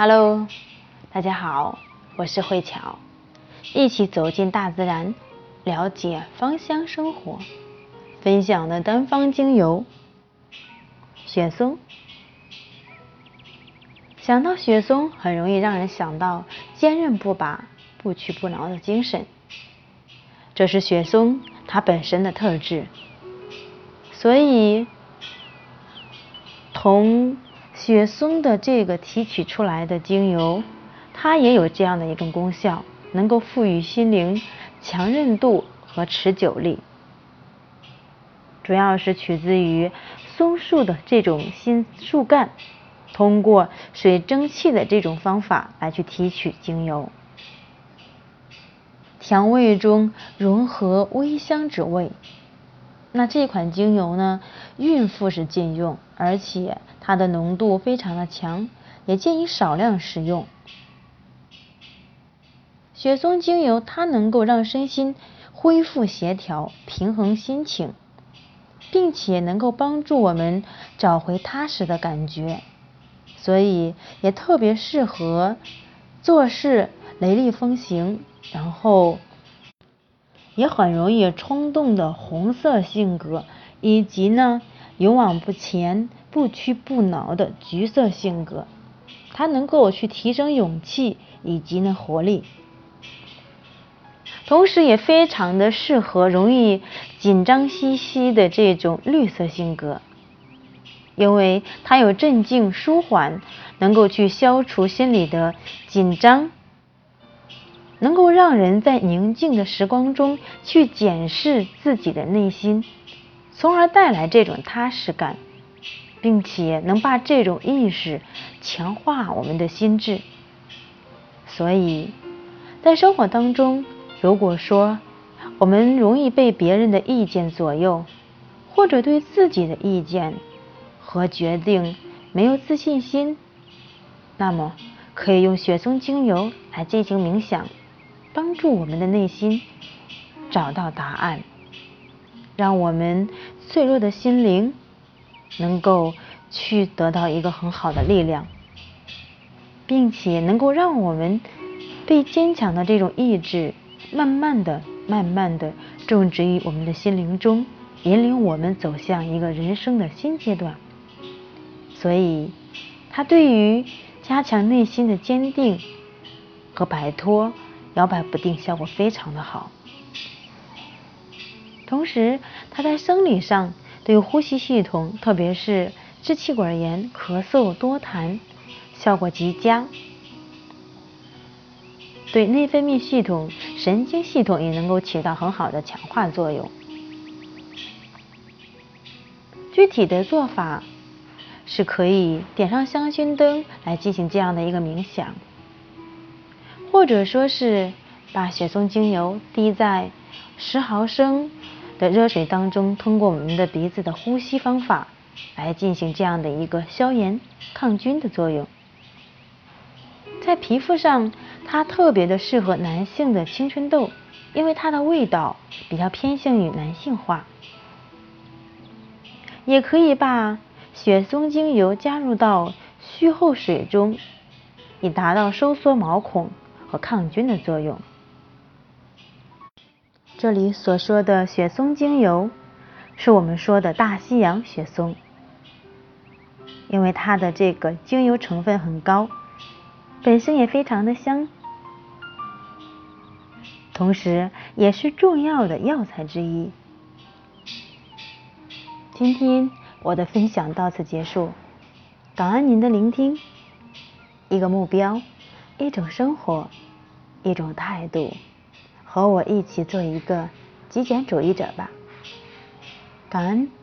Hello，大家好，我是慧巧，一起走进大自然，了解芳香生活。分享的单方精油，雪松。想到雪松，很容易让人想到坚韧不拔、不屈不挠的精神，这是雪松它本身的特质。所以，同雪松的这个提取出来的精油，它也有这样的一种功效，能够赋予心灵强韧度和持久力。主要是取自于松树的这种新树干，通过水蒸气的这种方法来去提取精油，调味中融合微香之味。那这款精油呢，孕妇是禁用，而且它的浓度非常的强，也建议少量食用。雪松精油它能够让身心恢复协调，平衡心情。并且能够帮助我们找回踏实的感觉，所以也特别适合做事雷厉风行，然后也很容易冲动的红色性格，以及呢勇往不前、不屈不挠的橘色性格，它能够去提升勇气以及呢活力。同时也非常的适合容易紧张兮兮的这种绿色性格，因为它有镇静舒缓，能够去消除心理的紧张，能够让人在宁静的时光中去检视自己的内心，从而带来这种踏实感，并且能把这种意识强化我们的心智。所以在生活当中。如果说我们容易被别人的意见左右，或者对自己的意见和决定没有自信心，那么可以用雪松精油来进行冥想，帮助我们的内心找到答案，让我们脆弱的心灵能够去得到一个很好的力量，并且能够让我们被坚强的这种意志。慢慢的、慢慢的种植于我们的心灵中，引领我们走向一个人生的新阶段。所以，它对于加强内心的坚定和摆脱摇摆不定效果非常的好。同时，它在生理上对呼吸系统，特别是支气管炎、咳嗽、多痰，效果极佳。对内分泌系统、神经系统也能够起到很好的强化作用。具体的做法是可以点上香薰灯来进行这样的一个冥想，或者说是把雪松精油滴在十毫升的热水当中，通过我们的鼻子的呼吸方法来进行这样的一个消炎抗菌的作用。在皮肤上，它特别的适合男性的青春痘，因为它的味道比较偏向于男性化。也可以把雪松精油加入到虚后水中，以达到收缩毛孔和抗菌的作用。这里所说的雪松精油，是我们说的大西洋雪松，因为它的这个精油成分很高。本身也非常的香，同时也是重要的药材之一。今天我的分享到此结束，感恩您的聆听。一个目标，一种生活，一种态度，和我一起做一个极简主义者吧。感恩。